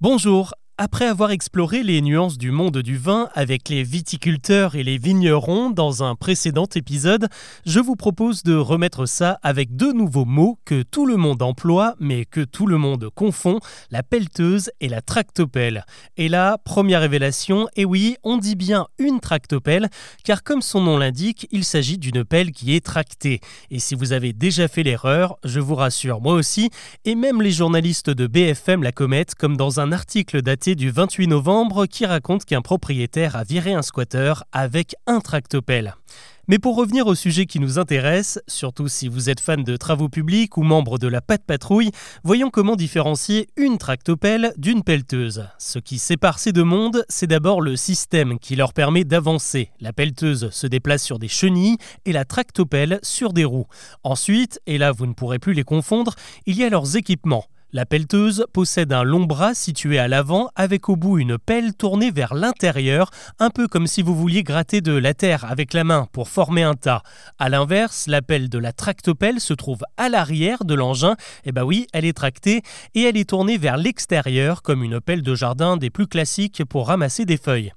Bonjour, après avoir exploré les nuances du monde du vin avec les viticulteurs et les vignerons dans un précédent épisode, je vous propose de remettre ça avec deux nouveaux mots que tout le monde emploie mais que tout le monde confond, la pelleteuse et la tractopelle. Et là, première révélation, et oui, on dit bien une tractopelle car comme son nom l'indique, il s'agit d'une pelle qui est tractée. Et si vous avez déjà fait l'erreur, je vous rassure, moi aussi, et même les journalistes de BFM la commettent comme dans un article daté du 28 novembre qui raconte qu'un propriétaire a viré un squatter avec un tractopelle. Mais pour revenir au sujet qui nous intéresse, surtout si vous êtes fan de travaux publics ou membre de la Patte Patrouille, voyons comment différencier une tractopelle d'une pelleteuse. Ce qui sépare ces deux mondes, c'est d'abord le système qui leur permet d'avancer. La pelleteuse se déplace sur des chenilles et la tractopelle sur des roues. Ensuite, et là vous ne pourrez plus les confondre, il y a leurs équipements. La pelleteuse possède un long bras situé à l'avant avec au bout une pelle tournée vers l'intérieur, un peu comme si vous vouliez gratter de la terre avec la main pour former un tas. A l'inverse, la pelle de la tractopelle se trouve à l'arrière de l'engin. Eh bah oui, elle est tractée et elle est tournée vers l'extérieur comme une pelle de jardin des plus classiques pour ramasser des feuilles.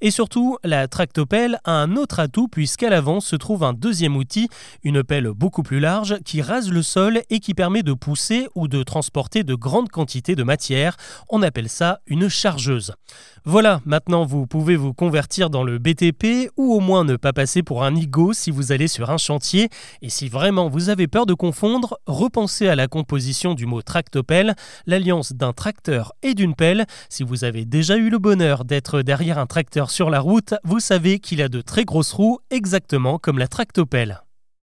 Et surtout, la tractopelle a un autre atout puisqu'à l'avant se trouve un deuxième outil, une pelle beaucoup plus large qui rase le sol et qui permet de pousser ou de transporter de grandes quantités de matière. On appelle ça une chargeuse. Voilà, maintenant vous pouvez vous convertir dans le BTP ou au moins ne pas passer pour un ego si vous allez sur un chantier. Et si vraiment vous avez peur de confondre, repensez à la composition du mot tractopelle, l'alliance d'un tracteur et d'une pelle. Si vous avez déjà eu le bonheur d'être derrière un tracteur sur la route, vous savez qu'il a de très grosses roues, exactement comme la tractopelle.